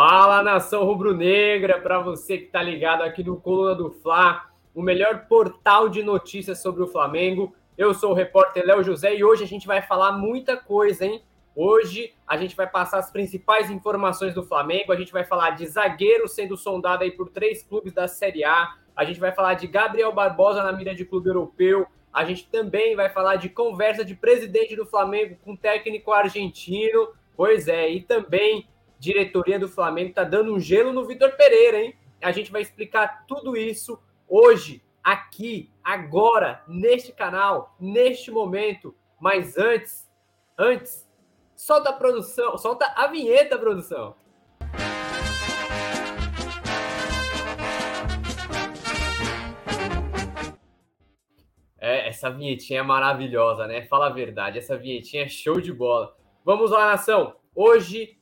Fala nação rubro-negra, para você que está ligado aqui no Coluna do Fla, o melhor portal de notícias sobre o Flamengo. Eu sou o repórter Léo José e hoje a gente vai falar muita coisa, hein? Hoje a gente vai passar as principais informações do Flamengo, a gente vai falar de zagueiro sendo sondado aí por três clubes da Série A, a gente vai falar de Gabriel Barbosa na mira de clube europeu, a gente também vai falar de conversa de presidente do Flamengo com técnico argentino, pois é, e também diretoria do Flamengo está dando um gelo no Vitor Pereira, hein? A gente vai explicar tudo isso hoje, aqui, agora, neste canal, neste momento. Mas antes, antes, solta a produção, solta a vinheta, produção. É, essa vinhetinha é maravilhosa, né? Fala a verdade, essa vinhetinha é show de bola. Vamos lá, nação. Hoje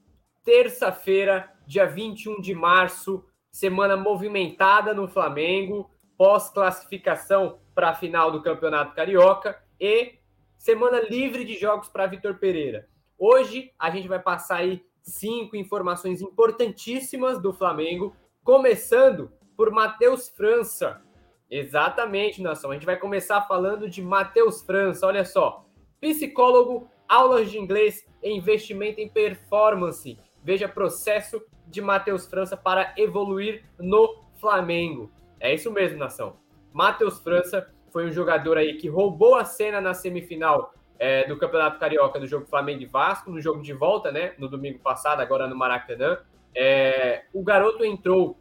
terça-feira, dia 21 de março, semana movimentada no Flamengo, pós-classificação para a final do Campeonato Carioca e semana livre de jogos para Vitor Pereira. Hoje a gente vai passar aí cinco informações importantíssimas do Flamengo, começando por Matheus França. Exatamente, nação. A gente vai começar falando de Matheus França. Olha só, psicólogo, aulas de inglês investimento em performance. Veja processo de Matheus França para evoluir no Flamengo. É isso mesmo, nação. Matheus França foi um jogador aí que roubou a cena na semifinal é, do Campeonato Carioca do jogo Flamengo e Vasco, no jogo de volta, né? No domingo passado, agora no Maracanã. É, o garoto entrou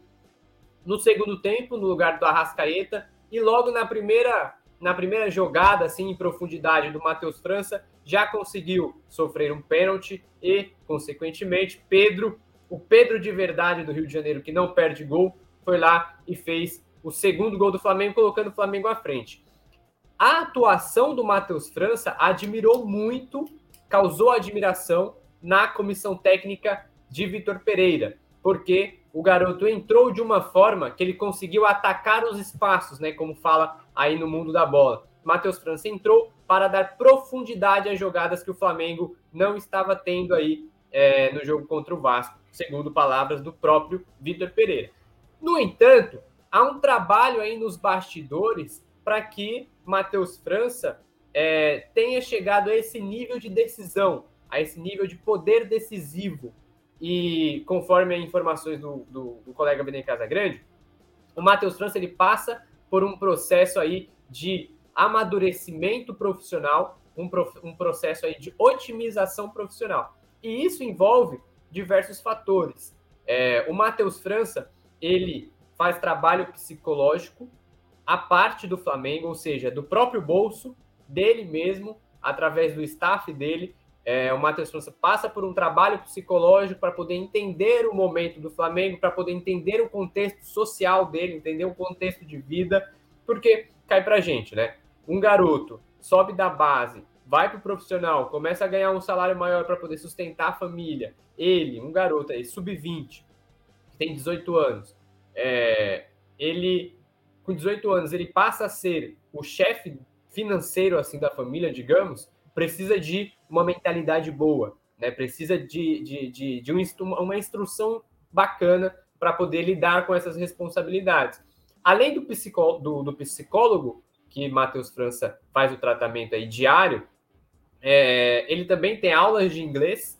no segundo tempo, no lugar do Arrascaeta, e logo na primeira, na primeira jogada, assim, em profundidade do Matheus França, já conseguiu sofrer um pênalti e, consequentemente, Pedro, o Pedro de verdade do Rio de Janeiro, que não perde gol, foi lá e fez o segundo gol do Flamengo, colocando o Flamengo à frente. A atuação do Matheus França admirou muito, causou admiração na comissão técnica de Vitor Pereira, porque o garoto entrou de uma forma que ele conseguiu atacar os espaços, né, como fala aí no mundo da bola. Matheus França entrou para dar profundidade às jogadas que o Flamengo não estava tendo aí é, no jogo contra o Vasco, segundo palavras do próprio Vitor Pereira. No entanto, há um trabalho aí nos bastidores para que Matheus França é, tenha chegado a esse nível de decisão, a esse nível de poder decisivo. E conforme as informações do, do, do colega Benem Casagrande, o Matheus França ele passa por um processo aí de amadurecimento profissional, um, prof, um processo aí de otimização profissional. E isso envolve diversos fatores. É, o Matheus França, ele faz trabalho psicológico a parte do Flamengo, ou seja, do próprio bolso, dele mesmo, através do staff dele. É, o Matheus França passa por um trabalho psicológico para poder entender o momento do Flamengo, para poder entender o contexto social dele, entender o contexto de vida, porque cai para gente, né? um garoto sobe da base, vai para o profissional, começa a ganhar um salário maior para poder sustentar a família. Ele, um garoto aí, sub-20, que tem 18 anos, é, ele, com 18 anos, ele passa a ser o chefe financeiro assim da família, digamos, precisa de uma mentalidade boa, né? precisa de, de, de, de um, uma instrução bacana para poder lidar com essas responsabilidades. Além do, psicó, do, do psicólogo, que Matheus França faz o tratamento aí diário, é, ele também tem aulas de inglês,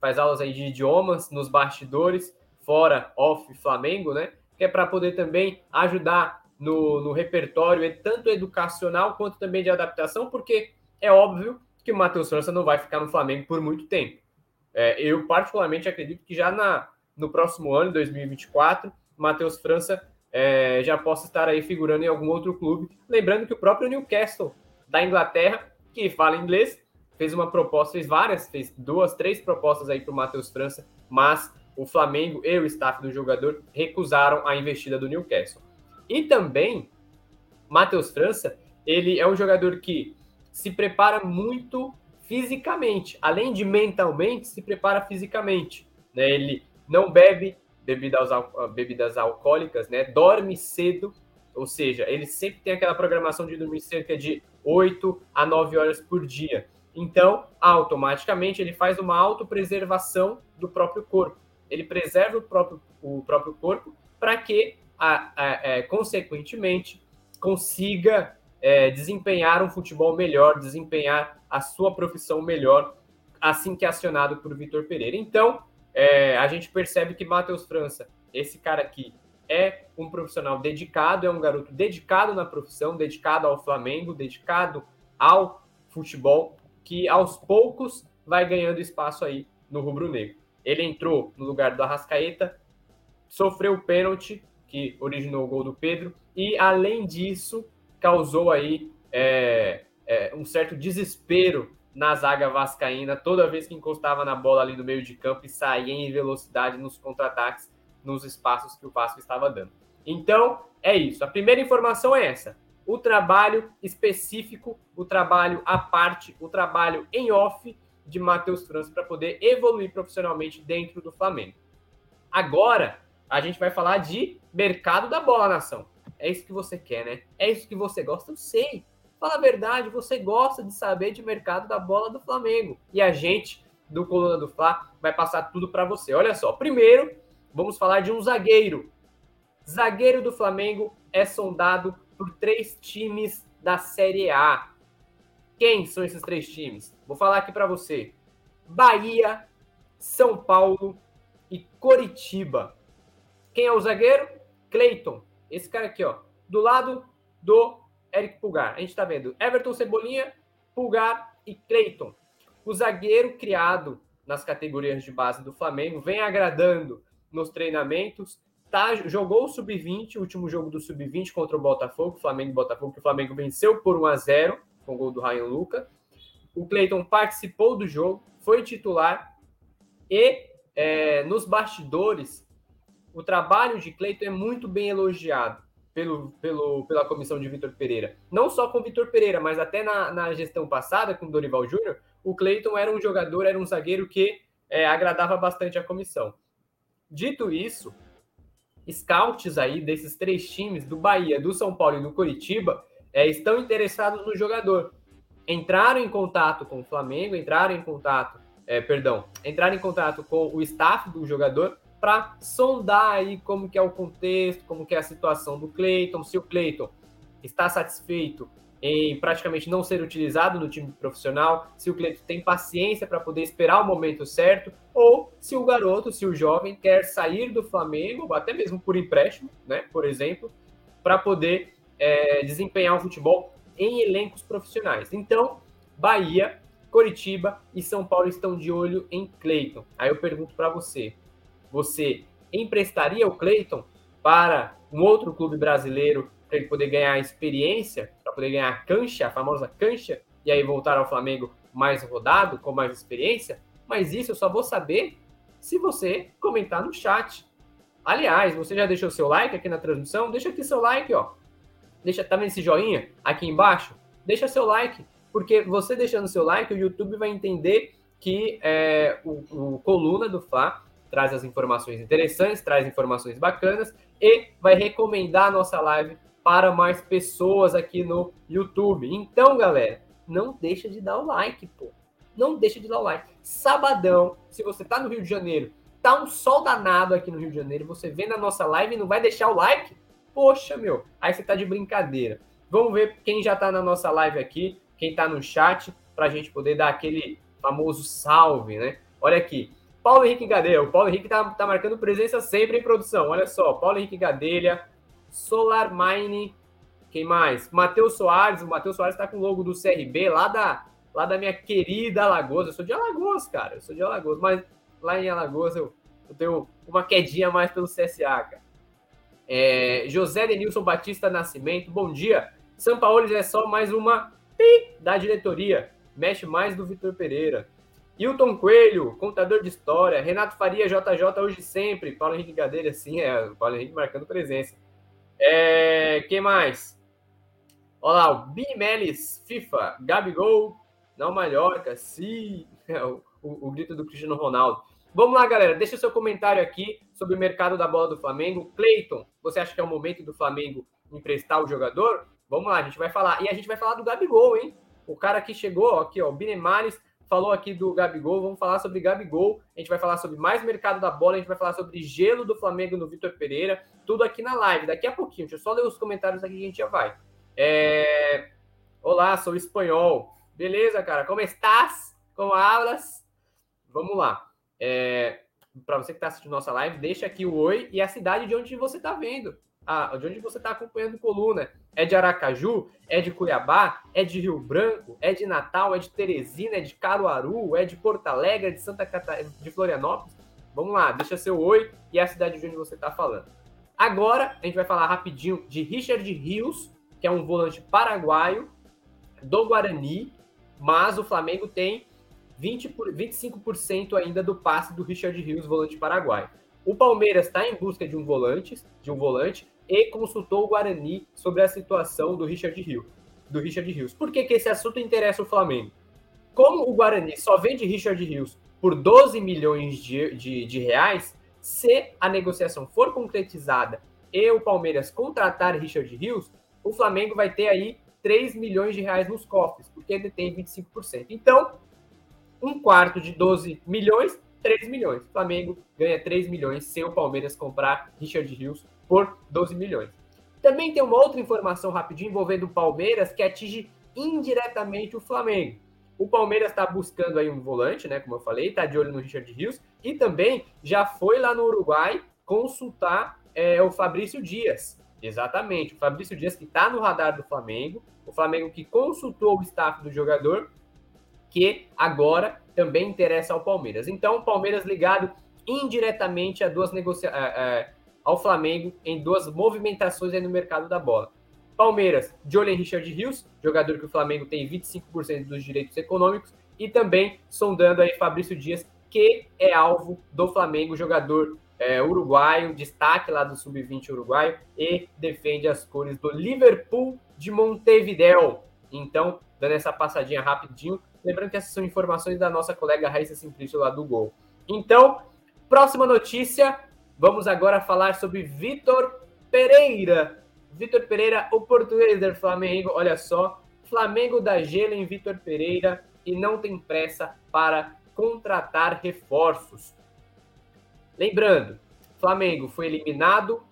faz aulas aí de idiomas nos bastidores, fora, off Flamengo, né? Que é para poder também ajudar no, no repertório, tanto educacional quanto também de adaptação, porque é óbvio que o Matheus França não vai ficar no Flamengo por muito tempo. É, eu, particularmente, acredito que já na, no próximo ano, 2024, Matheus França é, já possa estar aí figurando em algum outro clube. Lembrando que o próprio Newcastle da Inglaterra, que fala inglês, fez uma proposta, fez várias, fez duas, três propostas aí para o Matheus França, mas o Flamengo e o staff do jogador recusaram a investida do Newcastle. E também, Matheus França, ele é um jogador que se prepara muito fisicamente, além de mentalmente, se prepara fisicamente. Né? Ele não bebe bebidas, bebidas alcoólicas, né? Dorme cedo, ou seja, ele sempre tem aquela programação de dormir cerca de 8 a 9 horas por dia. Então, automaticamente, ele faz uma autopreservação do próprio corpo. ele preserva o próprio, o próprio corpo para que, a, a, a, é, consequentemente, consiga é, desempenhar um futebol melhor, desempenhar a sua profissão melhor, assim que acionado por Vitor Pereira. Então, é, a gente percebe que Matheus França, esse cara aqui, é um profissional dedicado, é um garoto dedicado na profissão, dedicado ao Flamengo, dedicado ao futebol, que aos poucos vai ganhando espaço aí no rubro-negro. Ele entrou no lugar do Arrascaeta, sofreu o pênalti que originou o gol do Pedro e, além disso, causou aí é, é, um certo desespero na zaga vascaína toda vez que encostava na bola ali no meio de campo e saía em velocidade nos contra-ataques, nos espaços que o Vasco estava dando. Então, é isso. A primeira informação é essa. O trabalho específico, o trabalho à parte, o trabalho em off de Matheus França para poder evoluir profissionalmente dentro do Flamengo. Agora, a gente vai falar de mercado da bola, nação. É isso que você quer, né? É isso que você gosta, eu sei. Fala a verdade, você gosta de saber de mercado da bola do Flamengo. E a gente, do Coluna do Fla, vai passar tudo para você. Olha só, primeiro, vamos falar de um zagueiro. Zagueiro do Flamengo é sondado por três times da Série A. Quem são esses três times? Vou falar aqui para você: Bahia, São Paulo e Coritiba. Quem é o zagueiro? Cleiton. Esse cara aqui, ó, do lado do Eric Pulgar. A gente está vendo Everton Cebolinha, Pulgar e Cleiton. O zagueiro criado nas categorias de base do Flamengo vem agradando nos treinamentos. Tá, jogou o sub-20, o último jogo do sub-20 contra o Botafogo, Flamengo e Botafogo, que o Flamengo venceu por 1 a 0 com o gol do Ryan Luca. O Cleiton participou do jogo, foi titular e é, nos bastidores o trabalho de Cleiton é muito bem elogiado pelo, pelo, pela comissão de Vitor Pereira. Não só com Vitor Pereira, mas até na, na gestão passada com Dorival Júnior, o Cleiton era um jogador, era um zagueiro que é, agradava bastante a comissão. Dito isso, scouts aí desses três times, do Bahia, do São Paulo e do Curitiba, é, estão interessados no jogador. Entraram em contato com o Flamengo, entraram em contato, é, perdão, entraram em contato com o staff do jogador para sondar aí como que é o contexto, como que é a situação do Cleiton, se o Cleiton está satisfeito em praticamente não ser utilizado no time profissional, se o Cleiton tem paciência para poder esperar o momento certo, ou se o garoto, se o jovem quer sair do Flamengo, até mesmo por empréstimo, né, por exemplo, para poder é, desempenhar o futebol em elencos profissionais. Então, Bahia, Coritiba e São Paulo estão de olho em Cleiton. Aí eu pergunto para você: você emprestaria o Cleiton para um outro clube brasileiro para ele poder ganhar experiência, para poder ganhar cancha, a famosa cancha, e aí voltar ao Flamengo mais rodado, com mais experiência? Mas isso eu só vou saber se você comentar no chat. Aliás, você já deixou seu like aqui na transmissão? Deixa aqui seu like, ó. Deixa, tá esse joinha aqui embaixo? Deixa seu like, porque você deixando seu like, o YouTube vai entender que é, o, o Coluna do Fla traz as informações interessantes, traz informações bacanas e vai recomendar a nossa live para mais pessoas aqui no YouTube. Então, galera, não deixa de dar o like, pô. Não deixa de dar o like. Sabadão, se você tá no Rio de Janeiro, tá um sol danado aqui no Rio de Janeiro, você vê na nossa live e não vai deixar o like? Poxa, meu, aí você tá de brincadeira. Vamos ver quem já tá na nossa live aqui, quem tá no chat, pra gente poder dar aquele famoso salve, né? Olha aqui, Paulo Henrique Gadelha. O Paulo Henrique tá, tá marcando presença sempre em produção. Olha só, Paulo Henrique Gadelha, Solar Mine, quem mais? Matheus Soares. O Matheus Soares tá com o logo do CRB lá da, lá da minha querida Alagoas. Eu sou de Alagoas, cara. Eu sou de Alagoas, mas lá em Alagoas eu, eu tenho uma quedinha mais pelo CSA, cara. É, José Denilson Batista Nascimento, bom dia. São Paulo é só mais uma da diretoria. Mexe mais do Vitor Pereira. Hilton Coelho, contador de história. Renato Faria, JJ, hoje sempre. Paulo Henrique Gadeira, sim, é. Paulo Henrique marcando presença. É, quem mais? Olha lá, o Bimelis FIFA, Gabigol, não Mallorca, sim. É, o, o, o grito do Cristiano Ronaldo. Vamos lá, galera. Deixa seu comentário aqui sobre o mercado da bola do Flamengo. Cleiton, você acha que é o momento do Flamengo emprestar o jogador? Vamos lá, a gente vai falar. E a gente vai falar do Gabigol, hein? O cara que chegou, aqui, ó, o Binemares, falou aqui do Gabigol, vamos falar sobre Gabigol, a gente vai falar sobre mais mercado da bola, a gente vai falar sobre gelo do Flamengo no Vitor Pereira, tudo aqui na live, daqui a pouquinho, deixa eu só ler os comentários aqui que a gente já vai. É... Olá, sou espanhol. Beleza, cara? Como estás? Como hablas? Vamos lá. É... Para você que está assistindo nossa live, deixa aqui o oi e a cidade de onde você está vendo ah, de onde você está acompanhando coluna. É de Aracaju? É de Cuiabá? É de Rio Branco? É de Natal? É de Teresina? É de Caruaru? É de Porto Alegre? É de Santa Catarina? De Florianópolis? Vamos lá, deixa seu oi e a cidade de onde você está falando. Agora, a gente vai falar rapidinho de Richard Rios, que é um volante paraguaio do Guarani, mas o Flamengo tem 20 por, 25% ainda do passe do Richard Rios, volante paraguaio. O Palmeiras está em busca de um volante, de um volante, e consultou o Guarani sobre a situação do Richard Rios. Do Richard Rios. Por que, que esse assunto interessa o Flamengo? Como o Guarani só vende Richard Rios por 12 milhões de, de, de reais, se a negociação for concretizada e o Palmeiras contratar Richard Rios, o Flamengo vai ter aí 3 milhões de reais nos cofres, porque ele tem 25%. Então, um quarto de 12 milhões, 3 milhões. O Flamengo ganha 3 milhões se o Palmeiras comprar Richard Rios por 12 milhões. Também tem uma outra informação rapidinho envolvendo o Palmeiras que atinge indiretamente o Flamengo. O Palmeiras está buscando aí um volante, né? Como eu falei, está de olho no Richard Rios e também já foi lá no Uruguai consultar é, o Fabrício Dias. Exatamente, o Fabrício Dias que está no radar do Flamengo, o Flamengo que consultou o staff do jogador, que agora também interessa ao Palmeiras. Então, o Palmeiras ligado indiretamente a duas negociações ao Flamengo em duas movimentações no mercado da bola. Palmeiras, de olho em Richard Rios, jogador que o Flamengo tem 25% dos direitos econômicos, e também sondando aí Fabrício Dias, que é alvo do Flamengo, jogador é, uruguaio, destaque lá do Sub-20 uruguaio, e defende as cores do Liverpool de Montevideo. Então, dando essa passadinha rapidinho, lembrando que essas são informações da nossa colega Raíssa Simplício lá do Gol. Então, próxima notícia, Vamos agora falar sobre Vitor Pereira. Vitor Pereira, o português do Flamengo. Olha só, Flamengo dá gelo em Vitor Pereira e não tem pressa para contratar reforços. Lembrando, Flamengo foi eliminado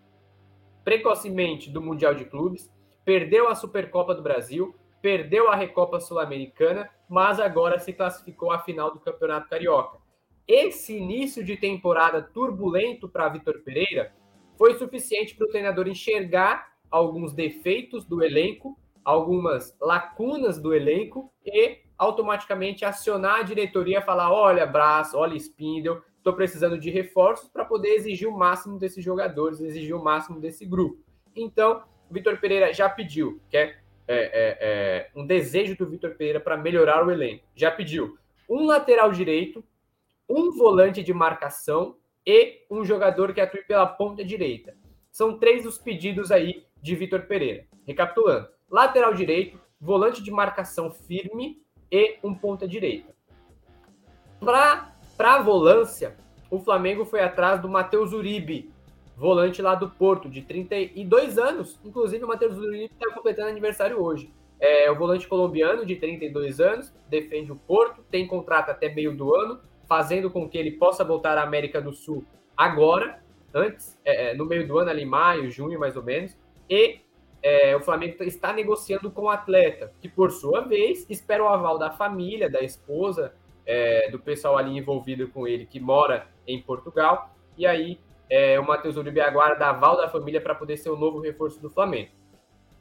precocemente do Mundial de Clubes, perdeu a Supercopa do Brasil, perdeu a Recopa Sul-Americana, mas agora se classificou à final do Campeonato Carioca. Esse início de temporada turbulento para Vitor Pereira foi suficiente para o treinador enxergar alguns defeitos do elenco, algumas lacunas do elenco e automaticamente acionar a diretoria falar: olha, Braço, olha, Spindle, estou precisando de reforços para poder exigir o máximo desses jogadores, exigir o máximo desse grupo. Então, o Vitor Pereira já pediu, que é, é, é, é um desejo do Vitor Pereira para melhorar o elenco. Já pediu um lateral direito um volante de marcação e um jogador que atue pela ponta direita. São três os pedidos aí de Vitor Pereira. Recapitulando: lateral direito, volante de marcação firme e um ponta direita. Para a volância, o Flamengo foi atrás do Matheus Uribe, volante lá do Porto, de 32 anos. Inclusive, o Matheus Uribe está completando aniversário hoje. É o volante colombiano de 32 anos, defende o Porto, tem contrato até meio do ano, fazendo com que ele possa voltar à América do Sul agora, antes, é, é, no meio do ano, ali maio, junho mais ou menos, e é, o Flamengo está negociando com o atleta, que por sua vez espera o aval da família, da esposa, é, do pessoal ali envolvido com ele, que mora em Portugal, e aí é, o Matheus Uribe aguarda aval da família para poder ser o novo reforço do Flamengo.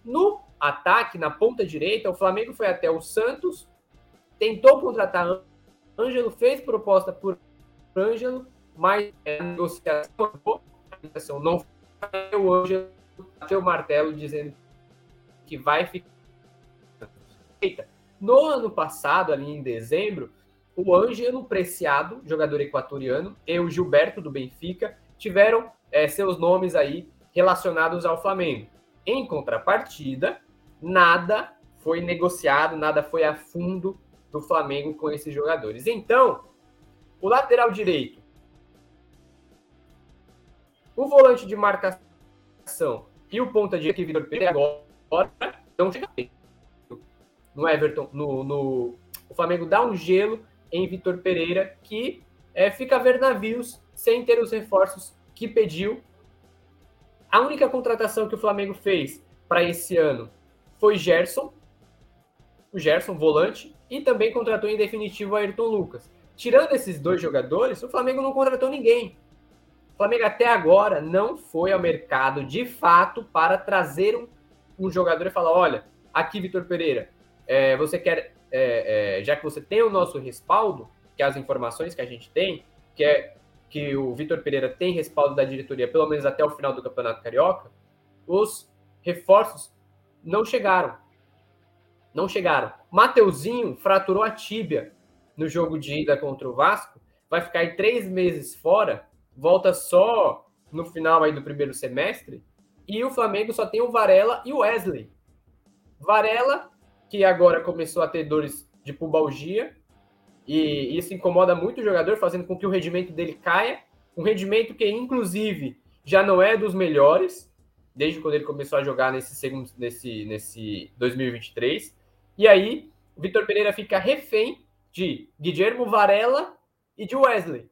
No ataque, na ponta direita, o Flamengo foi até o Santos, tentou contratar Ângelo fez proposta por Ângelo, mas a negociação não foi o Ângelo bateu o martelo dizendo que vai ficar. No ano passado, ali em dezembro, o Ângelo Preciado, jogador equatoriano, e o Gilberto do Benfica tiveram é, seus nomes aí relacionados ao Flamengo. Em contrapartida, nada foi negociado, nada foi a fundo do Flamengo com esses jogadores. Então, o lateral direito, o volante de marcação e o ponta direita que Vitor Pereira agora não chega no Everton, no, no, o Flamengo dá um gelo em Vitor Pereira, que é, fica a ver navios sem ter os reforços que pediu. A única contratação que o Flamengo fez para esse ano foi Gerson, o Gerson, volante, e também contratou em definitivo o Ayrton Lucas. Tirando esses dois jogadores, o Flamengo não contratou ninguém. O Flamengo até agora não foi ao mercado de fato para trazer um, um jogador e falar: olha, aqui, Vitor Pereira, é, você quer, é, é, já que você tem o nosso respaldo, que é as informações que a gente tem, que é que o Vitor Pereira tem respaldo da diretoria, pelo menos até o final do Campeonato Carioca, os reforços não chegaram. Não chegaram. Mateuzinho fraturou a tíbia no jogo de ida contra o Vasco, vai ficar aí três meses fora, volta só no final aí do primeiro semestre, e o Flamengo só tem o Varela e o Wesley. Varela, que agora começou a ter dores de pubalgia, e isso incomoda muito o jogador, fazendo com que o rendimento dele caia. Um rendimento que, inclusive, já não é dos melhores, desde quando ele começou a jogar nesse segundo, nesse, nesse 2023. E aí, o Vitor Pereira fica refém de Guilhermo Varela e de Wesley.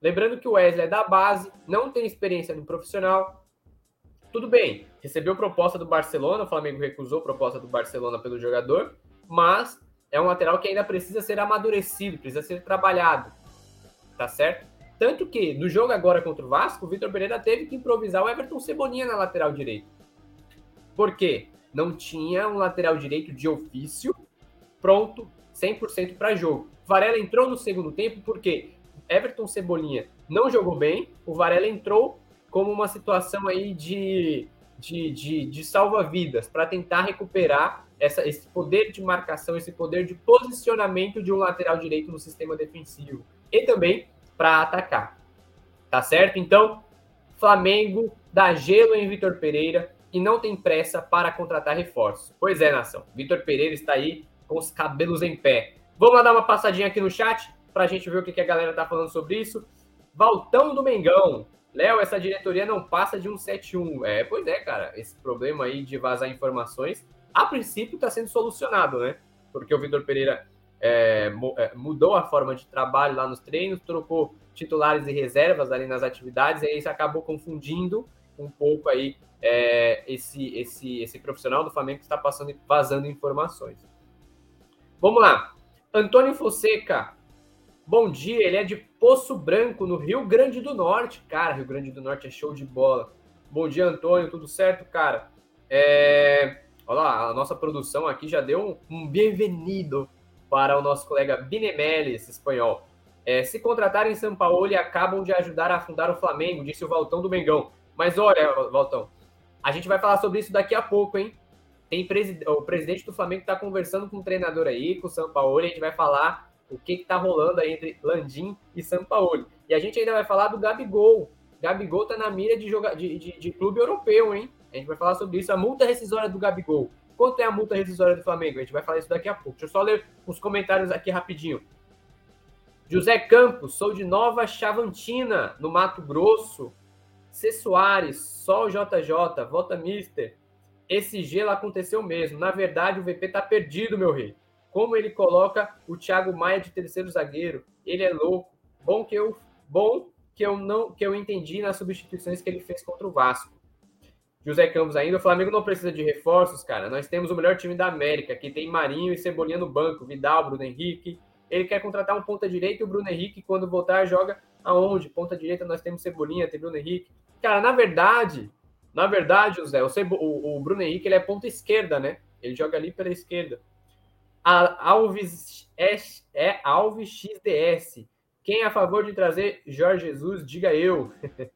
Lembrando que o Wesley é da base, não tem experiência no profissional. Tudo bem, recebeu proposta do Barcelona, o Flamengo recusou proposta do Barcelona pelo jogador, mas é um lateral que ainda precisa ser amadurecido, precisa ser trabalhado. Tá certo? Tanto que no jogo agora contra o Vasco, o Vitor Pereira teve que improvisar o Everton Cebolinha na lateral direita. Por quê? Não tinha um lateral direito de ofício pronto 100% para jogo. Varela entrou no segundo tempo porque Everton Cebolinha não jogou bem, o Varela entrou como uma situação aí de, de, de, de salva-vidas para tentar recuperar essa, esse poder de marcação, esse poder de posicionamento de um lateral direito no sistema defensivo. E também para atacar. Tá certo? Então, Flamengo dá gelo em Vitor Pereira e não tem pressa para contratar reforços. Pois é, nação. Vitor Pereira está aí com os cabelos em pé. Vamos lá dar uma passadinha aqui no chat para a gente ver o que, a galera tá falando sobre isso. Valtão do Mengão. Léo, essa diretoria não passa de um 7-1. É, pois é, cara. Esse problema aí de vazar informações, a princípio está sendo solucionado, né? Porque o Vitor Pereira é, é, mudou a forma de trabalho lá nos treinos, trocou titulares e reservas ali nas atividades, e aí isso acabou confundindo um pouco aí é, esse, esse, esse profissional do Flamengo que está passando vazando informações. Vamos lá. Antônio Fonseca, bom dia. Ele é de Poço Branco, no Rio Grande do Norte. Cara, Rio Grande do Norte é show de bola. Bom dia, Antônio. Tudo certo, cara? É... Olha lá, a nossa produção aqui já deu um, bem-vindo para o nosso colega Binemeles, espanhol. É, se contratarem São Paulo e acabam de ajudar a afundar o Flamengo, disse o Valtão do Mengão. Mas olha, Valtão, a gente vai falar sobre isso daqui a pouco, hein? Tem o presidente do Flamengo está conversando com o treinador aí, com o e a gente vai falar o que está rolando aí entre Landim e São Paulo. E a gente ainda vai falar do Gabigol. Gabigol está na mira de, joga... de, de, de clube europeu, hein? A gente vai falar sobre isso. A multa rescisória do Gabigol. Quanto é a multa rescisória do Flamengo? A gente vai falar isso daqui a pouco. Deixa eu só ler os comentários aqui rapidinho. José Campos, sou de Nova Chavantina, no Mato Grosso. C. Soares, Sol JJ, Volta Mister. Esse gelo aconteceu mesmo. Na verdade, o VP tá perdido, meu rei. Como ele coloca o Thiago Maia de terceiro zagueiro? Ele é louco. Bom que eu, bom que eu não que eu entendi nas substituições que ele fez contra o Vasco. José Campos ainda, o Flamengo não precisa de reforços, cara. Nós temos o melhor time da América, que tem Marinho e Cebolinha no banco, Vidal, Bruno Henrique. Ele quer contratar um ponta direita e o Bruno Henrique, quando voltar, joga aonde? Ponta direita nós temos Cebolinha, tem Bruno Henrique. Cara, na verdade, na verdade, José, o, o, o Bruno Henrique ele é ponta esquerda, né? Ele joga ali pela esquerda. A Alves é, é Alves XDS. Quem é a favor de trazer Jorge Jesus, diga eu.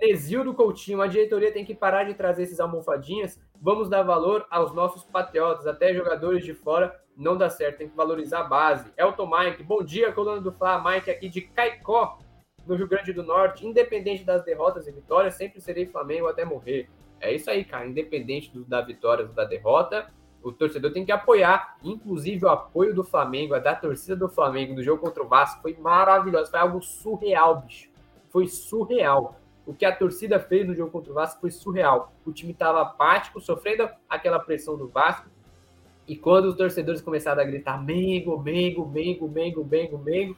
Nesildo Coutinho, a diretoria tem que parar de trazer esses almofadinhas. Vamos dar valor aos nossos patriotas, até jogadores de fora não dá certo, tem que valorizar a base. Elton Mike, bom dia, coluna do Fla, Mike aqui de Caicó, no Rio Grande do Norte. Independente das derrotas e vitórias, sempre serei Flamengo até morrer. É isso aí, cara. Independente do, da vitória ou da derrota, o torcedor tem que apoiar. Inclusive, o apoio do Flamengo, a da torcida do Flamengo no jogo contra o Vasco foi maravilhoso. Foi algo surreal, bicho. Foi surreal. O que a torcida fez no jogo contra o Vasco foi surreal. O time estava apático, sofrendo aquela pressão do Vasco. E quando os torcedores começaram a gritar Mengo, Mengo, Mengo, Mengo, Mengo, Mengo,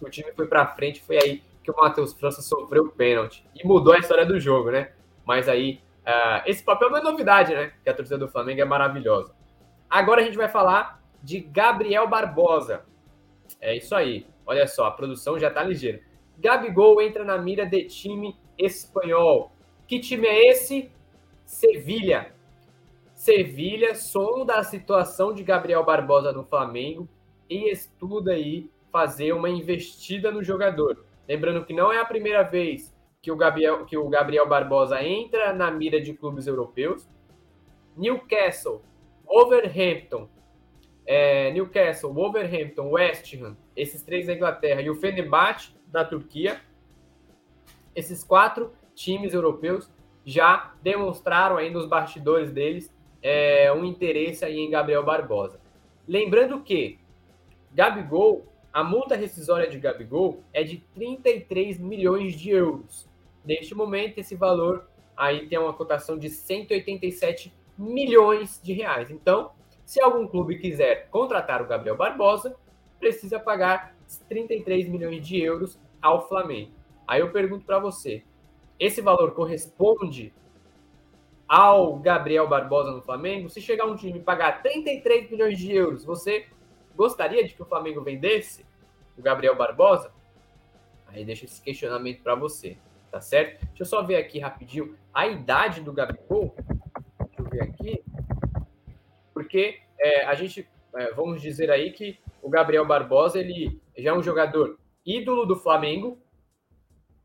o time foi para frente, foi aí que o Matheus França sofreu o pênalti e mudou a história do jogo, né? Mas aí, uh, esse papel não é novidade, né? Que a torcida do Flamengo é maravilhosa. Agora a gente vai falar de Gabriel Barbosa. É isso aí. Olha só, a produção já tá ligeira. Gabigol entra na mira de time espanhol. Que time é esse? Sevilha. Sevilha sonda a situação de Gabriel Barbosa no Flamengo e estuda aí fazer uma investida no jogador. Lembrando que não é a primeira vez que o Gabriel, que o Gabriel Barbosa entra na mira de clubes europeus. Newcastle, Wolverhampton, é, Newcastle, Wolverhampton, West Ham, esses três da Inglaterra e o Fenerbahçe da Turquia. Esses quatro times europeus já demonstraram aí nos bastidores deles é, um interesse aí em Gabriel Barbosa. Lembrando que Gabigol, a multa rescisória de Gabigol é de 33 milhões de euros. Neste momento, esse valor aí tem uma cotação de 187 milhões de reais. Então, se algum clube quiser contratar o Gabriel Barbosa, precisa pagar 33 milhões de euros ao Flamengo. Aí eu pergunto para você, esse valor corresponde ao Gabriel Barbosa no Flamengo? Se chegar um time e pagar 33 milhões de euros, você gostaria de que o Flamengo vendesse o Gabriel Barbosa? Aí deixa esse questionamento para você, tá certo? Deixa eu só ver aqui rapidinho a idade do Gabigol. Deixa eu ver aqui. Porque é, a gente, é, vamos dizer aí que o Gabriel Barbosa, ele já é um jogador ídolo do Flamengo,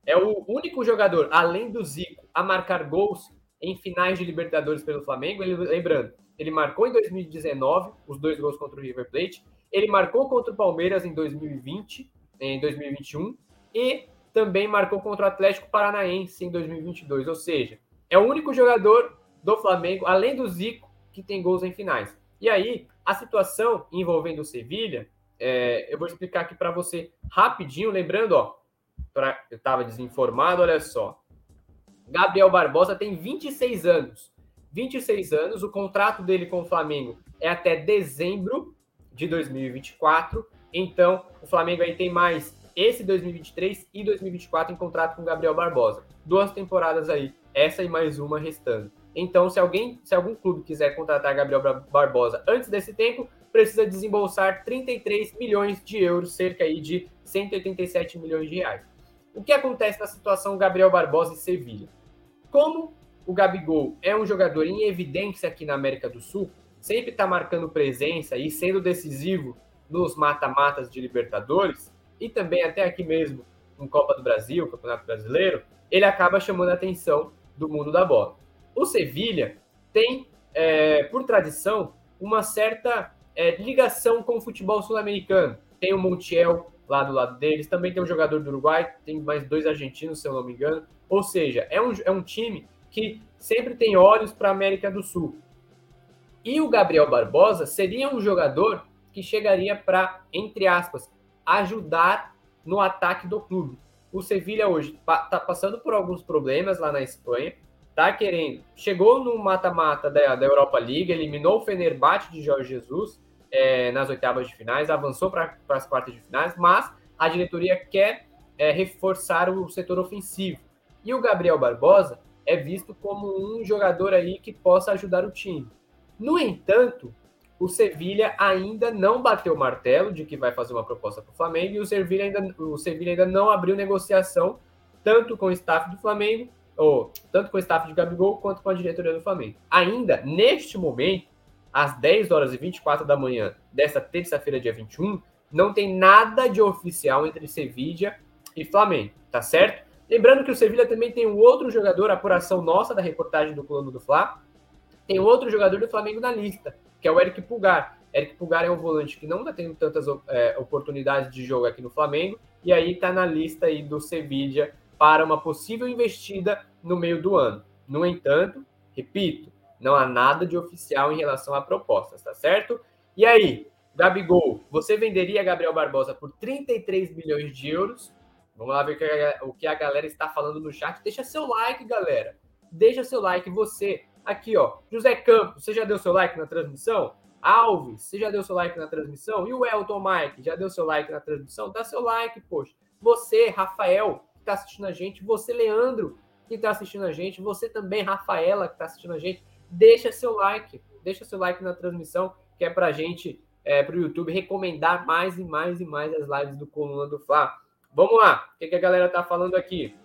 é o único jogador, além do Zico, a marcar gols em finais de Libertadores pelo Flamengo. Ele, lembrando, ele marcou em 2019 os dois gols contra o River Plate. Ele marcou contra o Palmeiras em 2020, em 2021 e também marcou contra o Atlético Paranaense em 2022. Ou seja, é o único jogador do Flamengo, além do Zico, que tem gols em finais. E aí, a situação envolvendo o Sevilha, é, eu vou explicar aqui para você rapidinho, lembrando, ó, pra, eu estava desinformado, olha só. Gabriel Barbosa tem 26 anos. 26 anos, o contrato dele com o Flamengo é até dezembro de 2024. Então, o Flamengo aí tem mais esse 2023 e 2024 em contrato com Gabriel Barbosa. Duas temporadas aí, essa e mais uma restando. Então, se alguém, se algum clube quiser contratar Gabriel Barbosa antes desse tempo, precisa desembolsar 33 milhões de euros, cerca aí de 187 milhões de reais. O que acontece na situação Gabriel Barbosa e Sevilha? Como o Gabigol é um jogador em evidência aqui na América do Sul, sempre está marcando presença e sendo decisivo nos mata-matas de Libertadores e também até aqui mesmo em Copa do Brasil, Campeonato Brasileiro, ele acaba chamando a atenção do mundo da bola. O Sevilha tem, é, por tradição, uma certa é, ligação com o futebol sul-americano. Tem o Montiel, lá do lado deles. Também tem um jogador do Uruguai, tem mais dois argentinos, se eu não me engano. Ou seja, é um, é um time que sempre tem olhos para a América do Sul. E o Gabriel Barbosa seria um jogador que chegaria para, entre aspas, ajudar no ataque do clube. O Sevilha hoje está passando por alguns problemas lá na Espanha, tá querendo, chegou no mata-mata da, da Europa League, eliminou o Fenerbahçe de Jorge Jesus, é, nas oitavas de finais, avançou para as quartas de finais, mas a diretoria quer é, reforçar o setor ofensivo. E o Gabriel Barbosa é visto como um jogador aí que possa ajudar o time. No entanto, o Sevilha ainda não bateu o martelo de que vai fazer uma proposta para o Flamengo e o Sevilha, ainda, o Sevilha ainda não abriu negociação tanto com o staff do Flamengo, ou tanto com o staff de Gabigol quanto com a diretoria do Flamengo. Ainda neste momento, às 10 horas e 24 da manhã desta terça-feira, dia 21, não tem nada de oficial entre Sevilla e Flamengo, tá certo? Lembrando que o Sevilla também tem um outro jogador, apuração nossa da reportagem do plano do Fla, tem outro jogador do Flamengo na lista, que é o Eric Pulgar. Eric Pulgar é um volante que não está tendo tantas é, oportunidades de jogo aqui no Flamengo, e aí está na lista aí do Sevilla para uma possível investida no meio do ano. No entanto, repito, não há nada de oficial em relação a propostas, tá certo? E aí, Gabigol, você venderia Gabriel Barbosa por 33 milhões de euros? Vamos lá ver o que a galera está falando no chat. Deixa seu like, galera. Deixa seu like. Você, aqui, ó. José Campos, você já deu seu like na transmissão? Alves, você já deu seu like na transmissão? E o Elton Mike, já deu seu like na transmissão? Dá seu like, poxa. Você, Rafael, que está assistindo a gente, você, Leandro, que está assistindo a gente, você também, Rafaela, que está assistindo a gente, deixa seu like, deixa seu like na transmissão, que é para gente, é, para o YouTube, recomendar mais e mais e mais as lives do Coluna do Fla. Vamos lá, o que, que a galera tá falando aqui?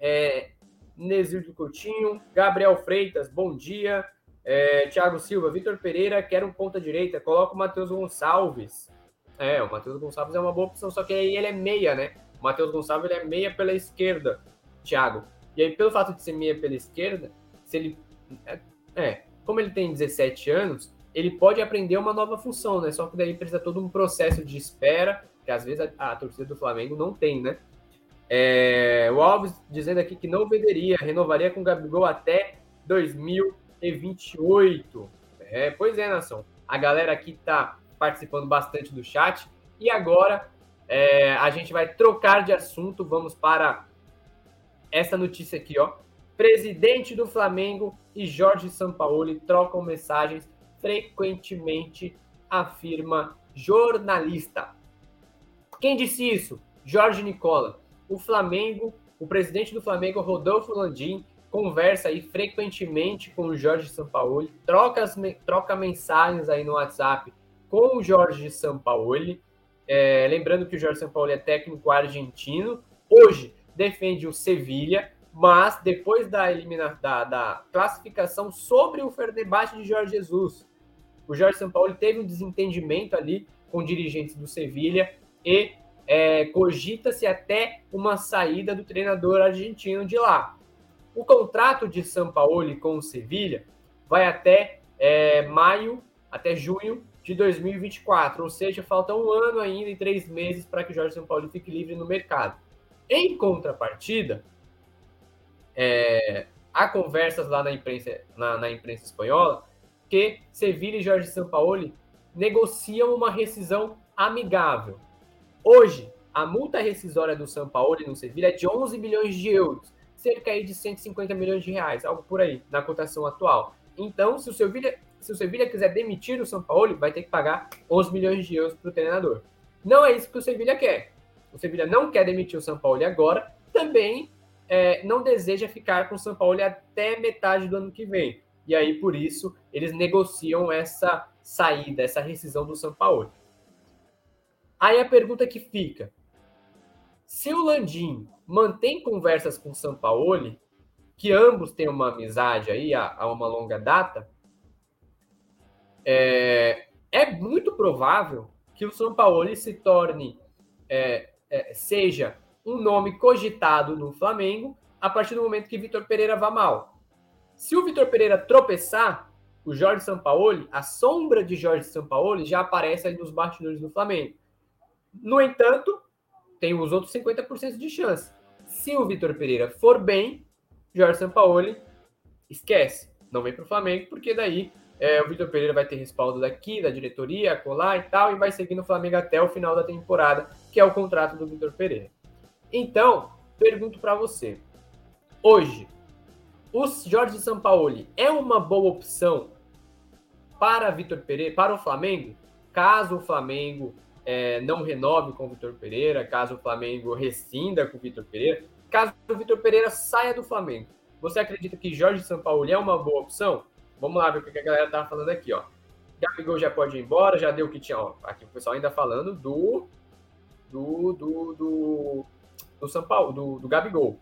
É, Nesir do Coutinho, Gabriel Freitas, bom dia. É, Thiago Silva, Vitor Pereira quer um ponta direita, coloca o Matheus Gonçalves. É, o Matheus Gonçalves é uma boa opção, só que aí ele é meia, né? O Matheus Gonçalves ele é meia pela esquerda, Thiago. E aí, pelo fato de ser meia pela esquerda, se ele. É, é como ele tem 17 anos, ele pode aprender uma nova função, né? Só que daí precisa todo um processo de espera, que às vezes a, a torcida do Flamengo não tem, né? É, o Alves dizendo aqui que não venderia, renovaria com o Gabigol até 2028. É, pois é, nação. A galera aqui tá participando bastante do chat. E agora é, a gente vai trocar de assunto. Vamos para essa notícia aqui, ó. Presidente do Flamengo e Jorge Sampaoli trocam mensagens frequentemente, afirma jornalista. Quem disse isso? Jorge Nicola. O Flamengo, o presidente do Flamengo, Rodolfo Landim, conversa aí frequentemente com o Jorge Sampaoli, troca, troca mensagens aí no WhatsApp com o Jorge Sampaoli. É, lembrando que o Jorge Sampaoli é técnico argentino. Hoje defende o Sevilha, mas depois da, elimina, da, da classificação sobre o debate de Jorge Jesus, o Jorge Sampaoli teve um desentendimento ali com dirigentes do Sevilha e é, cogita-se até uma saída do treinador argentino de lá. O contrato de Sampaoli com o Sevilha vai até é, maio, até junho de 2024, ou seja, falta um ano ainda e três meses para que Jorge Sampaoli fique livre no mercado. Em contrapartida, é, há conversas lá na imprensa, na, na imprensa espanhola que Sevilla e Jorge Sampaoli negociam uma rescisão amigável. Hoje, a multa rescisória do Sampaoli no Sevilla é de 11 milhões de euros, cerca aí de 150 milhões de reais, algo por aí, na cotação atual. Então, se o Sevilla, se o quiser demitir o Sampaoli, vai ter que pagar 11 milhões de euros para o treinador. Não é isso que o Sevilla quer o Sevilha não quer demitir o São Paulo agora, também é, não deseja ficar com o São Paulo até metade do ano que vem. E aí, por isso, eles negociam essa saída, essa rescisão do São Paulo. Aí a pergunta que fica: se o Landim mantém conversas com o São Paulo, que ambos têm uma amizade aí há, uma longa data, é, é, muito provável que o São Paulo se torne é, é, seja um nome cogitado no Flamengo a partir do momento que Vitor Pereira vá mal. Se o Vitor Pereira tropeçar, o Jorge Sampaoli, a sombra de Jorge Sampaoli já aparece aí nos bastidores do Flamengo. No entanto, tem os outros 50% de chance. Se o Vitor Pereira for bem, Jorge Sampaoli esquece. Não vem para o Flamengo, porque daí é, o Vitor Pereira vai ter respaldo daqui, da diretoria, colar e tal, e vai seguir no Flamengo até o final da temporada, que é o contrato do Vitor Pereira. Então, pergunto para você: hoje, o Jorge Sampaoli é uma boa opção para Vitor Pereira, para o Flamengo, caso o Flamengo é, não renove com o Vitor Pereira, caso o Flamengo rescinda com o Vitor Pereira, caso o Vitor Pereira saia do Flamengo? Você acredita que Jorge Sampaoli é uma boa opção? Vamos lá ver o que a galera tá falando aqui, ó. Gabigol já pode ir embora, já deu o que tinha. Ó, aqui o pessoal ainda falando do. Do. Do. Do, do São Paulo, do, do Gabigol.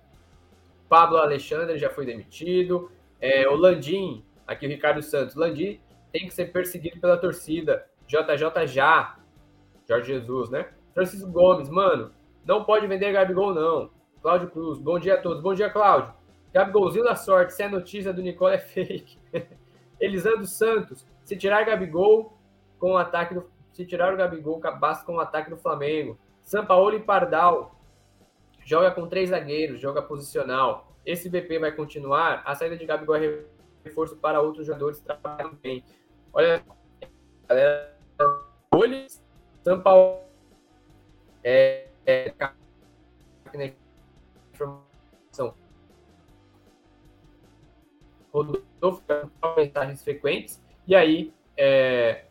Pablo Alexandre já foi demitido. É, o Landim, aqui o Ricardo Santos. Landim tem que ser perseguido pela torcida. JJ já. Jorge Jesus, né? Francisco Gomes, mano, não pode vender Gabigol, não. Cláudio Cruz, bom dia a todos. Bom dia, Cláudio. Gabigolzinho da sorte, se a notícia do Nicole é fake. Elisandro Santos, se tirar Gabigol com o ataque do. Se tirar o Gabigol, basta com o ataque do Flamengo. Sampaoli e Pardal. Joga com três zagueiros, joga posicional. Esse BP vai continuar. A saída de Gabigol é reforço para outros jogadores que trabalham bem. Olha, galera. Olhe, Sampaoli. É, é, informação Rodolfo mensagens frequentes, e aí é,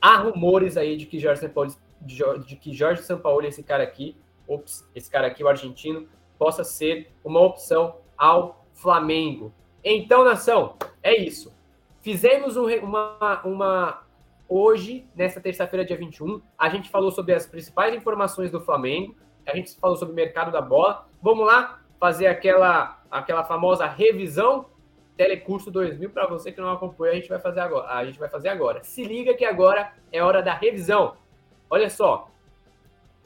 há rumores aí de que Jorge Sampaoli, de que Jorge Sampaoli, esse cara aqui, ops, esse cara aqui, o argentino, possa ser uma opção ao Flamengo. Então, nação, é isso. Fizemos um, uma, uma. Hoje, nessa terça-feira, dia 21, a gente falou sobre as principais informações do Flamengo, a gente falou sobre o mercado da bola. Vamos lá fazer aquela, aquela famosa revisão Telecurso 2000 para você que não acompanha, a gente vai fazer agora. A gente vai fazer agora. Se liga que agora é hora da revisão. Olha só.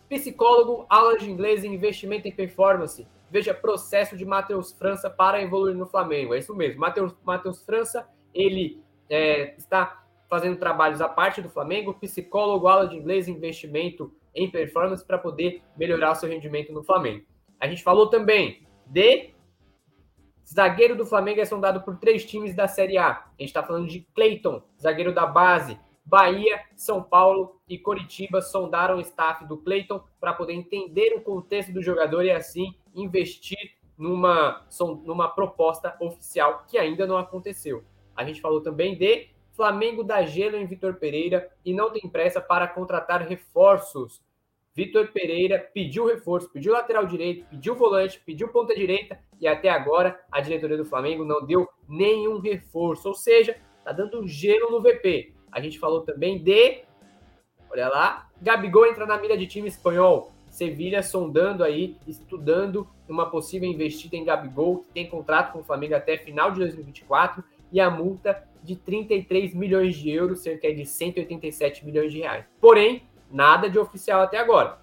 Psicólogo, aula de inglês e investimento em performance. Veja processo de Matheus França para evoluir no Flamengo. É isso mesmo. Matheus França, ele é, está fazendo trabalhos à parte do Flamengo, psicólogo, aula de inglês investimento em performance para poder melhorar o seu rendimento no Flamengo. A gente falou também de Zagueiro do Flamengo é sondado por três times da Série A. A gente está falando de Cleiton, zagueiro da base. Bahia, São Paulo e Coritiba sondaram o staff do Cleiton para poder entender o contexto do jogador e assim investir numa, numa proposta oficial que ainda não aconteceu. A gente falou também de Flamengo da gelo em Vitor Pereira e não tem pressa para contratar reforços. Vitor Pereira pediu reforço, pediu lateral direito, pediu volante, pediu ponta direita e até agora a diretoria do Flamengo não deu nenhum reforço, ou seja, tá dando gelo no VP. A gente falou também de, olha lá, Gabigol entra na mira de time espanhol. Sevilha sondando aí, estudando uma possível investida em Gabigol, que tem contrato com o Flamengo até final de 2024 e a multa de 33 milhões de euros, cerca de 187 milhões de reais. Porém, Nada de oficial até agora.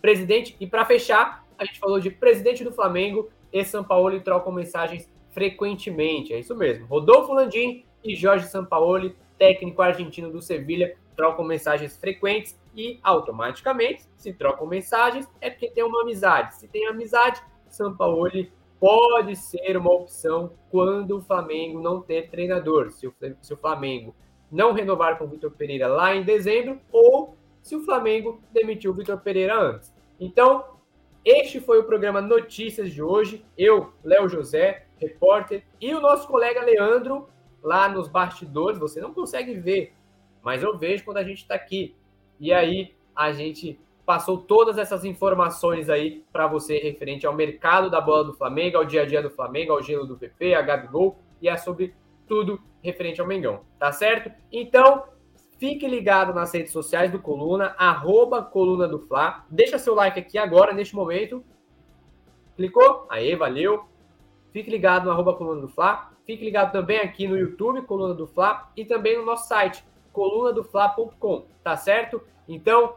Presidente, e para fechar, a gente falou de presidente do Flamengo e São Paulo trocam mensagens frequentemente. É isso mesmo. Rodolfo Landim e Jorge Sampaoli, técnico argentino do Sevilha, trocam mensagens frequentes e automaticamente, se trocam mensagens, é porque tem uma amizade. Se tem amizade, Sampaoli pode ser uma opção quando o Flamengo não ter treinador. Se o, se o Flamengo não renovar com o Vitor Pereira lá em dezembro ou se o Flamengo demitiu o Vitor Pereira antes. Então, este foi o programa Notícias de hoje. Eu, Léo José, repórter, e o nosso colega Leandro, lá nos bastidores. Você não consegue ver, mas eu vejo quando a gente está aqui. E aí, a gente passou todas essas informações aí para você referente ao mercado da bola do Flamengo, ao dia a dia do Flamengo, ao gelo do PP, a Gabigol e é sobre tudo referente ao Mengão, tá certo? Então, Fique ligado nas redes sociais do Coluna, arroba Coluna do Fla. Deixa seu like aqui agora, neste momento. Clicou? Aê, valeu. Fique ligado no arroba Coluna do Fla. Fique ligado também aqui no YouTube, Coluna do Fla, e também no nosso site, colunadofla.com, tá certo? Então,